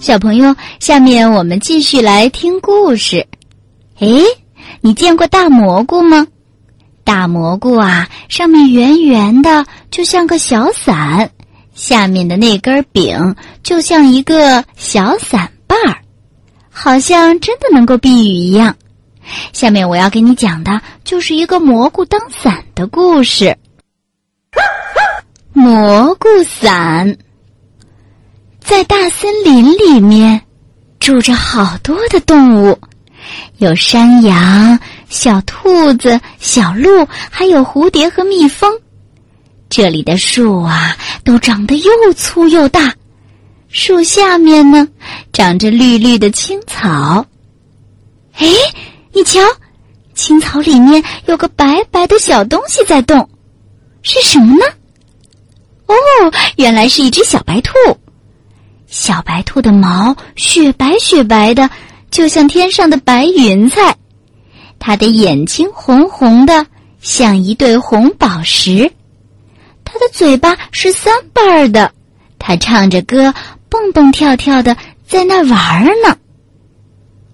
小朋友，下面我们继续来听故事。诶，你见过大蘑菇吗？大蘑菇啊，上面圆圆的，就像个小伞；下面的那根柄就像一个小伞把儿，好像真的能够避雨一样。下面我要给你讲的就是一个蘑菇当伞的故事。蘑菇伞。在大森林里面，住着好多的动物，有山羊、小兔子、小鹿，还有蝴蝶和蜜蜂。这里的树啊，都长得又粗又大，树下面呢，长着绿绿的青草。哎，你瞧，青草里面有个白白的小东西在动，是什么呢？哦，原来是一只小白兔。小白兔的毛雪白雪白的，就像天上的白云彩。它的眼睛红红的，像一对红宝石。它的嘴巴是三瓣的，它唱着歌，蹦蹦跳跳的在那玩呢。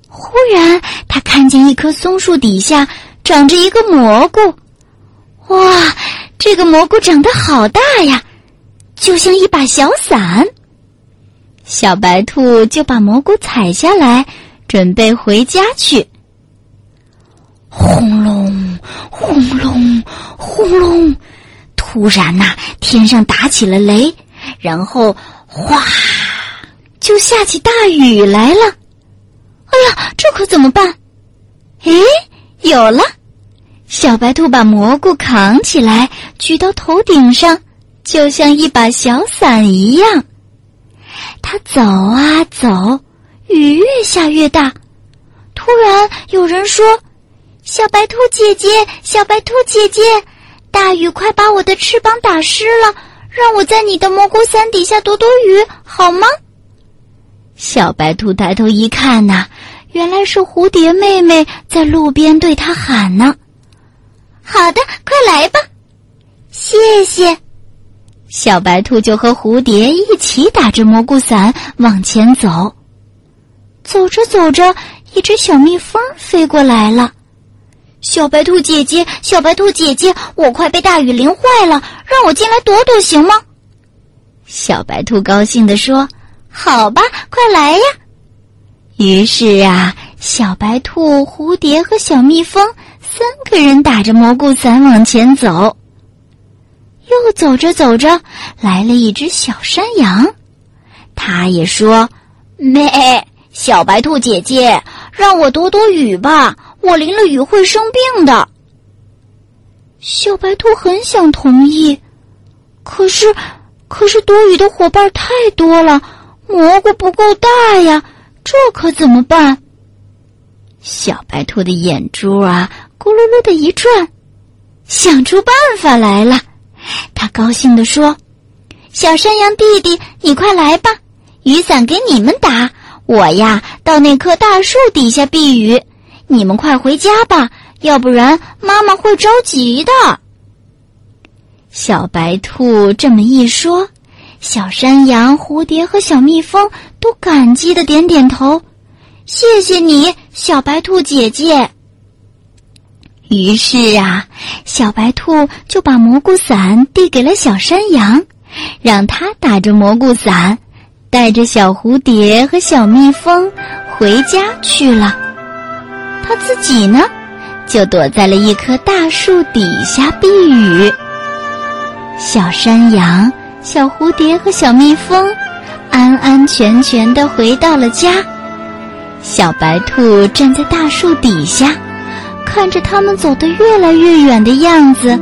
忽然，他看见一棵松树底下长着一个蘑菇。哇，这个蘑菇长得好大呀，就像一把小伞。小白兔就把蘑菇采下来，准备回家去。轰隆，轰隆，轰隆！突然呐，天上打起了雷，然后哗，就下起大雨来了。哎呀，这可怎么办？哎，有了！小白兔把蘑菇扛起来，举到头顶上，就像一把小伞一样。他走啊走，雨越下越大。突然有人说：“小白兔姐姐，小白兔姐姐，大雨快把我的翅膀打湿了，让我在你的蘑菇伞底下躲躲雨好吗？”小白兔抬头一看呐，原来是蝴蝶妹妹在路边对他喊呢。“好的，快来吧，谢谢。”小白兔就和蝴蝶一起打着蘑菇伞往前走。走着走着，一只小蜜蜂飞过来了。小白兔姐姐，小白兔姐姐，我快被大雨淋坏了，让我进来躲躲行吗？小白兔高兴地说：“好吧，快来呀！”于是啊，小白兔、蝴蝶和小蜜蜂三个人打着蘑菇伞往前走。又走着走着，来了一只小山羊，它也说：“咩，小白兔姐姐，让我躲躲雨吧，我淋了雨会生病的。”小白兔很想同意，可是，可是躲雨的伙伴太多了，蘑菇不够大呀，这可怎么办？小白兔的眼珠啊，咕噜噜的一转，想出办法来了。他高兴地说：“小山羊弟弟，你快来吧，雨伞给你们打，我呀到那棵大树底下避雨。你们快回家吧，要不然妈妈会着急的。”小白兔这么一说，小山羊、蝴蝶和小蜜蜂都感激的点点头：“谢谢你，小白兔姐姐。”于是啊，小白兔就把蘑菇伞递给了小山羊，让他打着蘑菇伞，带着小蝴蝶和小蜜蜂回家去了。他自己呢，就躲在了一棵大树底下避雨。小山羊、小蝴蝶和小蜜蜂安安全全的回到了家。小白兔站在大树底下。看着他们走得越来越远的样子，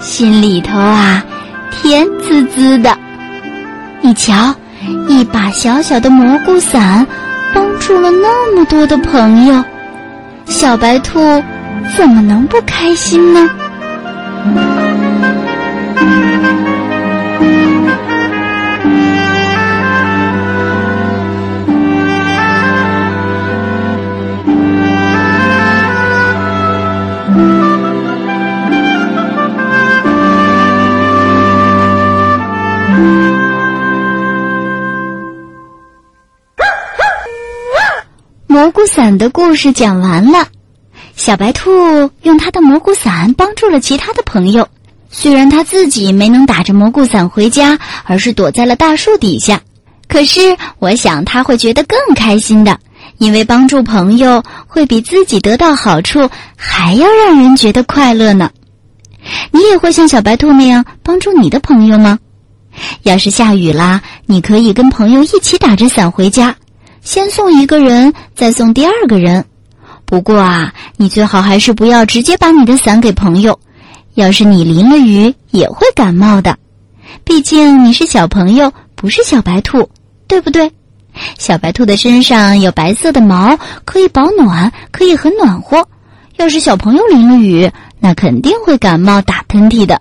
心里头啊，甜滋滋的。你瞧，一把小小的蘑菇伞，帮助了那么多的朋友，小白兔怎么能不开心呢？蘑菇伞的故事讲完了。小白兔用它的蘑菇伞帮助了其他的朋友，虽然它自己没能打着蘑菇伞回家，而是躲在了大树底下，可是我想他会觉得更开心的，因为帮助朋友会比自己得到好处还要让人觉得快乐呢。你也会像小白兔那样帮助你的朋友吗？要是下雨啦，你可以跟朋友一起打着伞回家，先送一个人，再送第二个人。不过啊，你最好还是不要直接把你的伞给朋友，要是你淋了雨也会感冒的。毕竟你是小朋友，不是小白兔，对不对？小白兔的身上有白色的毛，可以保暖，可以很暖和。要是小朋友淋了雨，那肯定会感冒、打喷嚏的。